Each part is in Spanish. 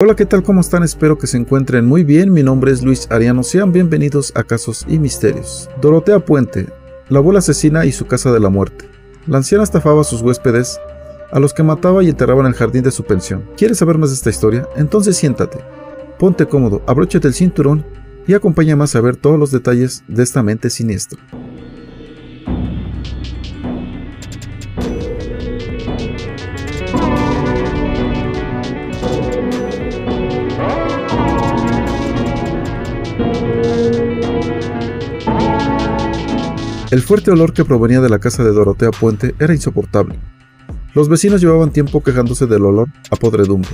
Hola, ¿qué tal? ¿Cómo están? Espero que se encuentren muy bien. Mi nombre es Luis Ariano. Sean bienvenidos a Casos y Misterios. Dorotea Puente, la abuela asesina y su casa de la muerte. La anciana estafaba a sus huéspedes, a los que mataba y enterraba en el jardín de su pensión. ¿Quieres saber más de esta historia? Entonces siéntate, ponte cómodo, abróchate el cinturón y acompáñame a saber todos los detalles de esta mente siniestra. El fuerte olor que provenía de la casa de Dorotea Puente era insoportable. Los vecinos llevaban tiempo quejándose del olor a podredumbre,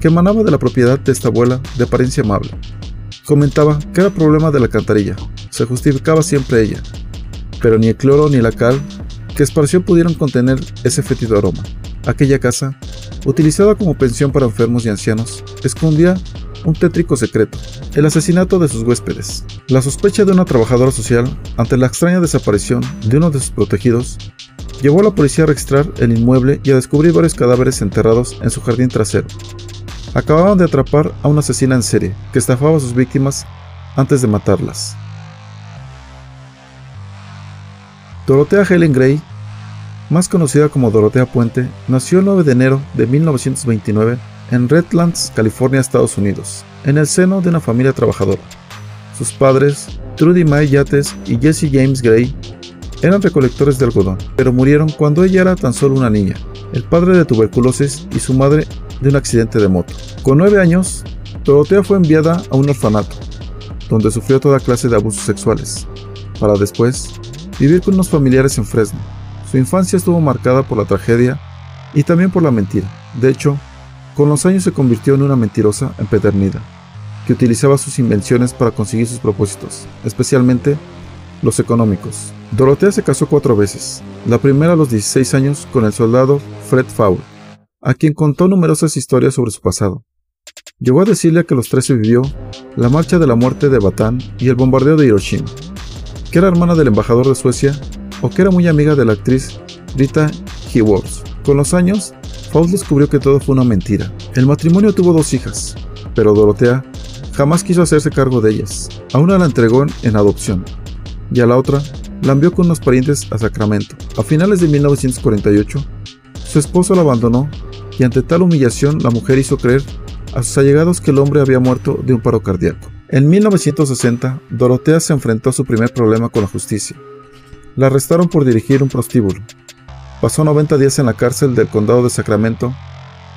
que emanaba de la propiedad de esta abuela de apariencia amable. Comentaba que era problema de la alcantarilla, se justificaba siempre ella, pero ni el cloro ni la cal que esparció pudieron contener ese fétido aroma. Aquella casa, utilizada como pensión para enfermos y ancianos, escondía un tétrico secreto, el asesinato de sus huéspedes. La sospecha de una trabajadora social ante la extraña desaparición de uno de sus protegidos llevó a la policía a registrar el inmueble y a descubrir varios cadáveres enterrados en su jardín trasero. Acababan de atrapar a una asesina en serie que estafaba a sus víctimas antes de matarlas. Dorotea Helen Gray, más conocida como Dorotea Puente, nació el 9 de enero de 1929 en Redlands, California, Estados Unidos, en el seno de una familia trabajadora. Sus padres, Trudy Mae Yates y Jesse James Gray, eran recolectores de algodón, pero murieron cuando ella era tan solo una niña, el padre de tuberculosis y su madre de un accidente de moto. Con nueve años, Dorotea fue enviada a un orfanato, donde sufrió toda clase de abusos sexuales, para después vivir con unos familiares en Fresno. Su infancia estuvo marcada por la tragedia y también por la mentira. De hecho, con los años se convirtió en una mentirosa empedernida, que utilizaba sus invenciones para conseguir sus propósitos, especialmente los económicos. Dorotea se casó cuatro veces, la primera a los 16 años con el soldado Fred Fowle, a quien contó numerosas historias sobre su pasado. Llegó a decirle que los 13 vivió la marcha de la muerte de Batán y el bombardeo de Hiroshima, que era hermana del embajador de Suecia o que era muy amiga de la actriz Rita Hayworth. Con los años, Faust descubrió que todo fue una mentira. El matrimonio tuvo dos hijas, pero Dorotea jamás quiso hacerse cargo de ellas. A una la entregó en adopción y a la otra la envió con unos parientes a Sacramento. A finales de 1948, su esposo la abandonó y ante tal humillación la mujer hizo creer a sus allegados que el hombre había muerto de un paro cardíaco. En 1960, Dorotea se enfrentó a su primer problema con la justicia. La arrestaron por dirigir un prostíbulo. Pasó 90 días en la cárcel del condado de Sacramento.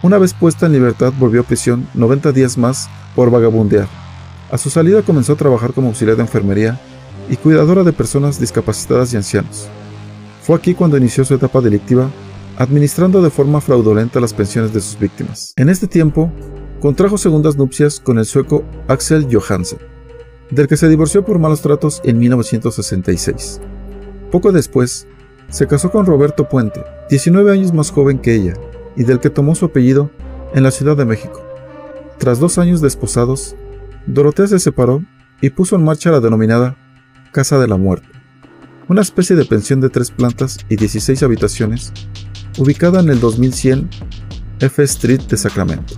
Una vez puesta en libertad volvió a prisión 90 días más por vagabundear. A su salida comenzó a trabajar como auxiliar de enfermería y cuidadora de personas discapacitadas y ancianos. Fue aquí cuando inició su etapa delictiva, administrando de forma fraudulenta las pensiones de sus víctimas. En este tiempo, contrajo segundas nupcias con el sueco Axel Johansen, del que se divorció por malos tratos en 1966. Poco después, se casó con Roberto Puente, 19 años más joven que ella, y del que tomó su apellido en la Ciudad de México. Tras dos años desposados, Dorotea se separó y puso en marcha la denominada Casa de la Muerte, una especie de pensión de tres plantas y 16 habitaciones, ubicada en el 2100 F Street de Sacramento.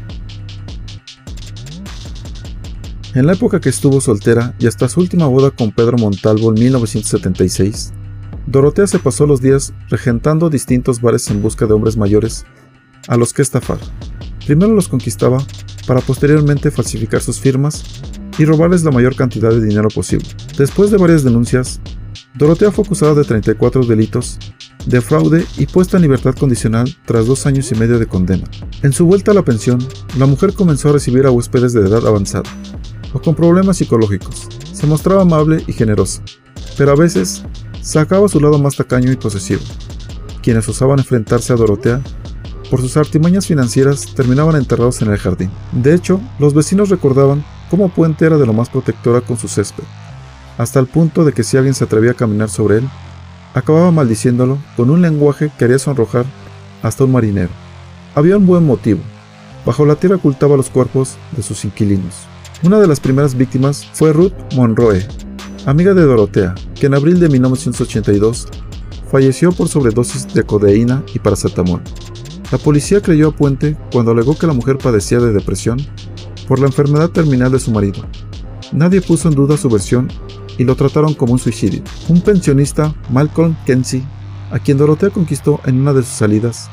En la época que estuvo soltera y hasta su última boda con Pedro Montalvo en 1976, Dorotea se pasó los días regentando distintos bares en busca de hombres mayores a los que estafar. Primero los conquistaba para posteriormente falsificar sus firmas y robarles la mayor cantidad de dinero posible. Después de varias denuncias, Dorotea fue acusada de 34 delitos de fraude y puesta en libertad condicional tras dos años y medio de condena. En su vuelta a la pensión, la mujer comenzó a recibir a huéspedes de edad avanzada o con problemas psicológicos. Se mostraba amable y generosa, pero a veces sacaba su lado más tacaño y posesivo. Quienes osaban enfrentarse a Dorotea, por sus artimañas financieras, terminaban enterrados en el jardín. De hecho, los vecinos recordaban cómo Puente era de lo más protectora con su césped, hasta el punto de que si alguien se atrevía a caminar sobre él, acababa maldiciéndolo con un lenguaje que haría sonrojar hasta un marinero. Había un buen motivo. Bajo la tierra ocultaba los cuerpos de sus inquilinos. Una de las primeras víctimas fue Ruth Monroe, amiga de Dorotea, que en abril de 1982 falleció por sobredosis de codeína y paracetamol. La policía creyó a Puente cuando alegó que la mujer padecía de depresión por la enfermedad terminal de su marido. Nadie puso en duda su versión y lo trataron como un suicidio. Un pensionista, Malcolm Kenzie, a quien Dorotea conquistó en una de sus salidas,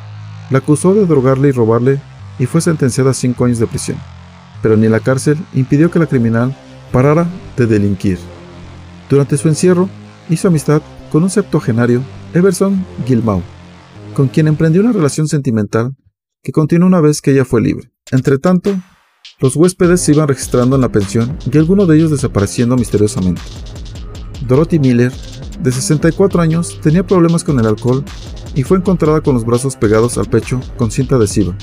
la acusó de drogarle y robarle y fue sentenciada a cinco años de prisión. Pero ni la cárcel impidió que la criminal parara de delinquir. Durante su encierro, hizo amistad con un septuagenario, Everson Gilmau, con quien emprendió una relación sentimental que continuó una vez que ella fue libre. Entretanto, los huéspedes se iban registrando en la pensión y algunos de ellos desapareciendo misteriosamente. Dorothy Miller, de 64 años, tenía problemas con el alcohol y fue encontrada con los brazos pegados al pecho con cinta adhesiva.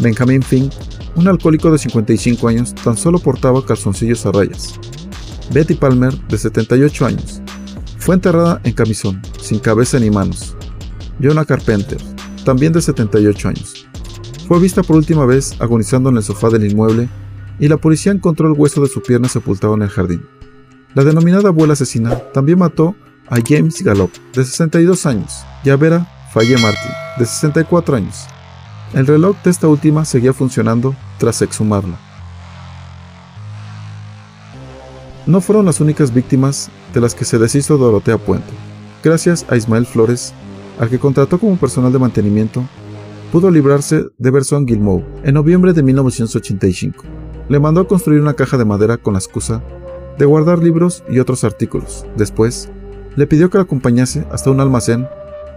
Benjamin Fink, un alcohólico de 55 años, tan solo portaba calzoncillos a rayas. Betty Palmer, de 78 años, fue enterrada en camisón, sin cabeza ni manos. Jonah Carpenter, también de 78 años, fue vista por última vez agonizando en el sofá del inmueble y la policía encontró el hueso de su pierna sepultado en el jardín. La denominada abuela asesina también mató a James Gallop, de 62 años, y a Vera Faye Martin, de 64 años. El reloj de esta última seguía funcionando tras exhumarla. No fueron las únicas víctimas de las que se deshizo Dorotea Puente. Gracias a Ismael Flores, al que contrató como personal de mantenimiento pudo librarse de Berson Gilmour en noviembre de 1985. Le mandó a construir una caja de madera con la excusa de guardar libros y otros artículos. Después, le pidió que la acompañase hasta un almacén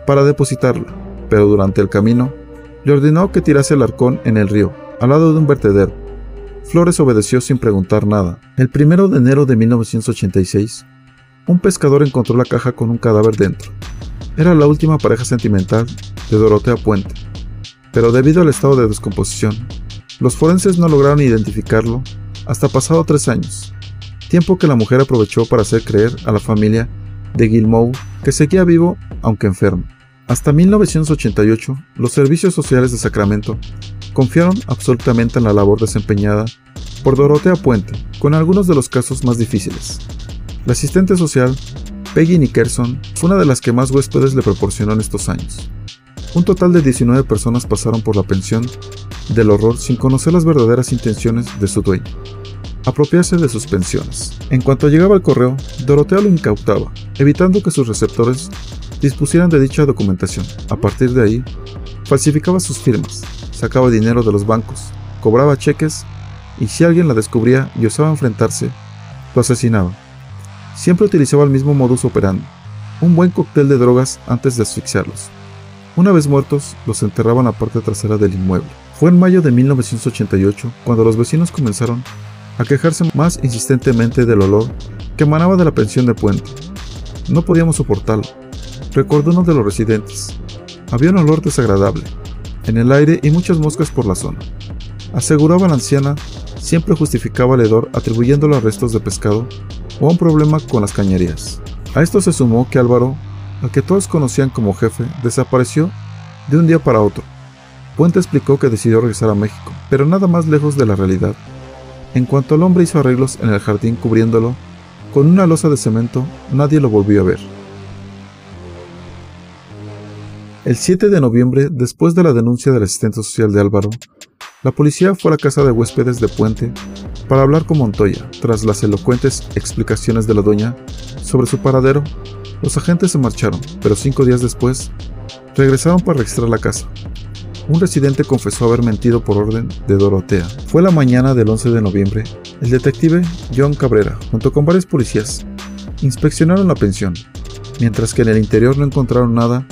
para depositarla, pero durante el camino le ordenó que tirase el arcón en el río, al lado de un vertedero. Flores obedeció sin preguntar nada. El primero de enero de 1986, un pescador encontró la caja con un cadáver dentro. Era la última pareja sentimental de Dorotea Puente pero debido al estado de descomposición, los forenses no lograron identificarlo hasta pasado tres años, tiempo que la mujer aprovechó para hacer creer a la familia de Gilmour que seguía vivo aunque enfermo. Hasta 1988, los servicios sociales de Sacramento confiaron absolutamente en la labor desempeñada por Dorotea Puente, con algunos de los casos más difíciles. La asistente social, Peggy Nickerson, fue una de las que más huéspedes le proporcionó en estos años. Un total de 19 personas pasaron por la pensión del horror sin conocer las verdaderas intenciones de su dueño, apropiarse de sus pensiones. En cuanto llegaba el correo, Dorotea lo incautaba, evitando que sus receptores dispusieran de dicha documentación. A partir de ahí, falsificaba sus firmas, sacaba dinero de los bancos, cobraba cheques y si alguien la descubría y osaba enfrentarse, lo asesinaba. Siempre utilizaba el mismo modus operandi, un buen cóctel de drogas antes de asfixiarlos. Una vez muertos, los enterraban en la parte trasera del inmueble. Fue en mayo de 1988 cuando los vecinos comenzaron a quejarse más insistentemente del olor que emanaba de la pensión de puente. No podíamos soportarlo, recordó uno de los residentes. Había un olor desagradable en el aire y muchas moscas por la zona. Aseguraba la anciana, siempre justificaba el hedor atribuyéndolo a restos de pescado o a un problema con las cañerías. A esto se sumó que Álvaro al que todos conocían como jefe, desapareció de un día para otro. Puente explicó que decidió regresar a México, pero nada más lejos de la realidad. En cuanto el hombre hizo arreglos en el jardín cubriéndolo, con una losa de cemento, nadie lo volvió a ver. El 7 de noviembre, después de la denuncia del asistente social de Álvaro, la policía fue a la casa de huéspedes de Puente para hablar con Montoya. Tras las elocuentes explicaciones de la doña sobre su paradero, los agentes se marcharon, pero cinco días después, regresaron para registrar la casa. Un residente confesó haber mentido por orden de Dorotea. Fue la mañana del 11 de noviembre. El detective John Cabrera, junto con varios policías, inspeccionaron la pensión. Mientras que en el interior no encontraron nada,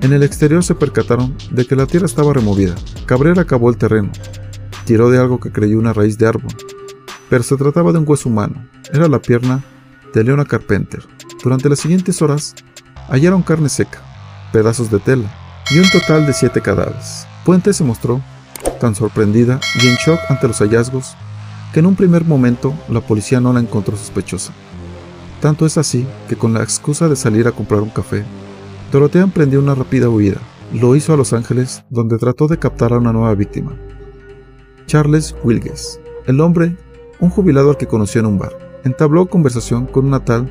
en el exterior se percataron de que la tierra estaba removida. Cabrera cavó el terreno, tiró de algo que creyó una raíz de árbol, pero se trataba de un hueso humano. Era la pierna de Leona Carpenter, durante las siguientes horas, hallaron carne seca, pedazos de tela y un total de siete cadáveres. Puente se mostró tan sorprendida y en shock ante los hallazgos que en un primer momento la policía no la encontró sospechosa. Tanto es así que con la excusa de salir a comprar un café, Dorotea emprendió una rápida huida. Lo hizo a Los Ángeles, donde trató de captar a una nueva víctima. Charles Wilges, el hombre, un jubilado al que conoció en un bar, entabló conversación con una tal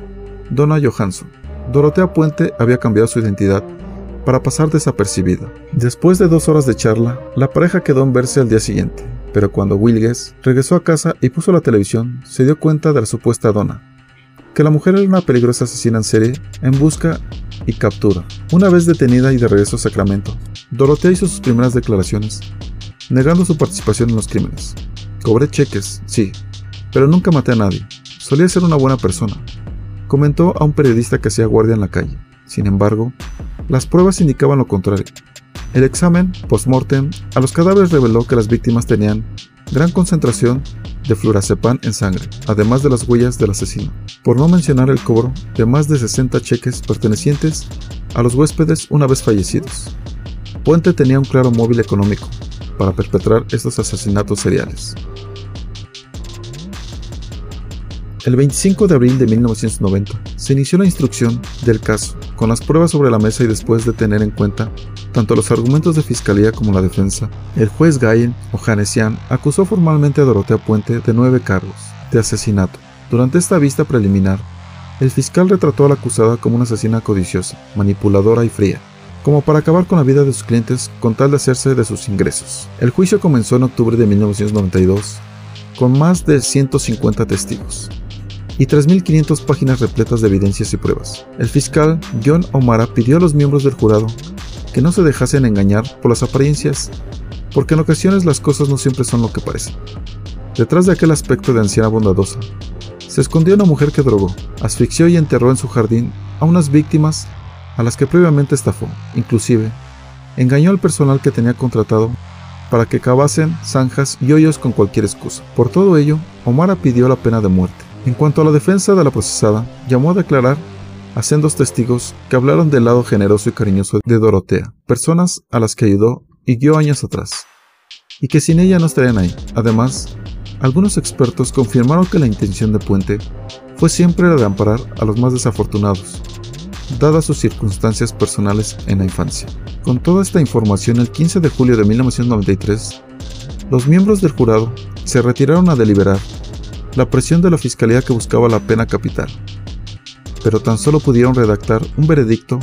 Donna Johansson. Dorotea Puente había cambiado su identidad para pasar desapercibida. Después de dos horas de charla, la pareja quedó en verse al día siguiente, pero cuando Wilges regresó a casa y puso la televisión, se dio cuenta de la supuesta dona, que la mujer era una peligrosa asesina en serie en busca y captura. Una vez detenida y de regreso a Sacramento, Dorotea hizo sus primeras declaraciones, negando su participación en los crímenes. Cobré cheques, sí, pero nunca maté a nadie. Solía ser una buena persona, comentó a un periodista que hacía guardia en la calle. Sin embargo, las pruebas indicaban lo contrario. El examen post-mortem a los cadáveres reveló que las víctimas tenían gran concentración de flurazepam en sangre, además de las huellas del asesino, por no mencionar el cobro de más de 60 cheques pertenecientes a los huéspedes una vez fallecidos. Puente tenía un claro móvil económico para perpetrar estos asesinatos seriales. El 25 de abril de 1990 se inició la instrucción del caso, con las pruebas sobre la mesa y después de tener en cuenta tanto los argumentos de fiscalía como la defensa, el juez Gayen Ojanesian acusó formalmente a Dorotea Puente de nueve cargos de asesinato. Durante esta vista preliminar, el fiscal retrató a la acusada como una asesina codiciosa, manipuladora y fría, como para acabar con la vida de sus clientes con tal de hacerse de sus ingresos. El juicio comenzó en octubre de 1992, con más de 150 testigos y 3.500 páginas repletas de evidencias y pruebas. El fiscal John O'Mara pidió a los miembros del jurado que no se dejasen engañar por las apariencias, porque en ocasiones las cosas no siempre son lo que parecen. Detrás de aquel aspecto de anciana bondadosa, se escondió una mujer que drogó, asfixió y enterró en su jardín a unas víctimas a las que previamente estafó, inclusive, engañó al personal que tenía contratado para que cavasen zanjas y hoyos con cualquier excusa. Por todo ello, Omara pidió la pena de muerte. En cuanto a la defensa de la procesada, llamó a declarar a sendos testigos que hablaron del lado generoso y cariñoso de Dorotea, personas a las que ayudó y guió años atrás, y que sin ella no estarían ahí. Además, algunos expertos confirmaron que la intención de Puente fue siempre la de amparar a los más desafortunados, dadas sus circunstancias personales en la infancia. Con toda esta información, el 15 de julio de 1993, los miembros del jurado se retiraron a deliberar la presión de la fiscalía que buscaba la pena capital pero tan solo pudieron redactar un veredicto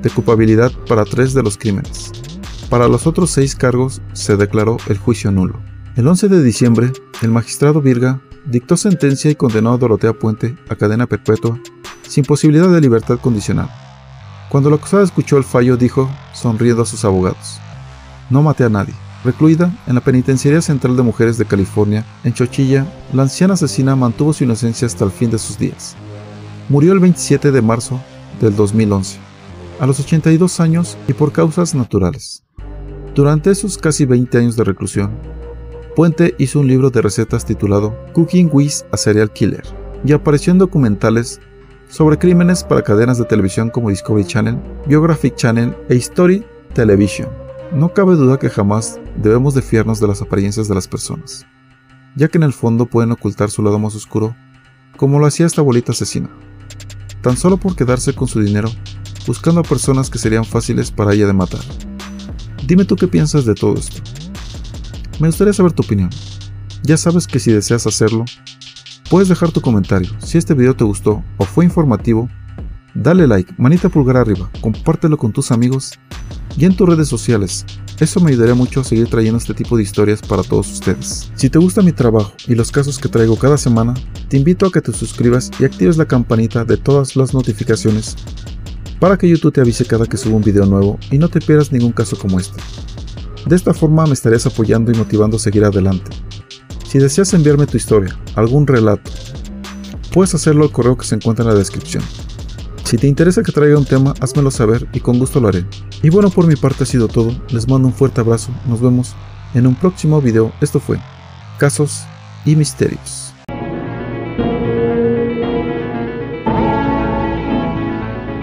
de culpabilidad para tres de los crímenes. Para los otros seis cargos se declaró el juicio nulo. El 11 de diciembre, el magistrado Virga dictó sentencia y condenó a Dorotea Puente a cadena perpetua sin posibilidad de libertad condicional. Cuando la acusada escuchó el fallo dijo, sonriendo a sus abogados, No maté a nadie. Recluida en la Penitenciaría Central de Mujeres de California, en Chochilla, la anciana asesina mantuvo su inocencia hasta el fin de sus días. Murió el 27 de marzo del 2011, a los 82 años y por causas naturales. Durante esos casi 20 años de reclusión, Puente hizo un libro de recetas titulado Cooking with a Serial Killer y apareció en documentales sobre crímenes para cadenas de televisión como Discovery Channel, Biographic Channel e History Television. No cabe duda que jamás debemos de fiarnos de las apariencias de las personas, ya que en el fondo pueden ocultar su lado más oscuro, como lo hacía esta bolita asesina tan solo por quedarse con su dinero, buscando a personas que serían fáciles para ella de matar. Dime tú qué piensas de todo esto. Me gustaría saber tu opinión. Ya sabes que si deseas hacerlo, puedes dejar tu comentario. Si este video te gustó o fue informativo, dale like, manita pulgar arriba, compártelo con tus amigos y en tus redes sociales. Eso me ayudaría mucho a seguir trayendo este tipo de historias para todos ustedes. Si te gusta mi trabajo y los casos que traigo cada semana, te invito a que te suscribas y actives la campanita de todas las notificaciones para que YouTube te avise cada que suba un video nuevo y no te pierdas ningún caso como este. De esta forma me estarías apoyando y motivando a seguir adelante. Si deseas enviarme tu historia, algún relato, puedes hacerlo al correo que se encuentra en la descripción. Si te interesa que traiga un tema, házmelo saber y con gusto lo haré. Y bueno, por mi parte ha sido todo. Les mando un fuerte abrazo. Nos vemos en un próximo video. Esto fue Casos y Misterios.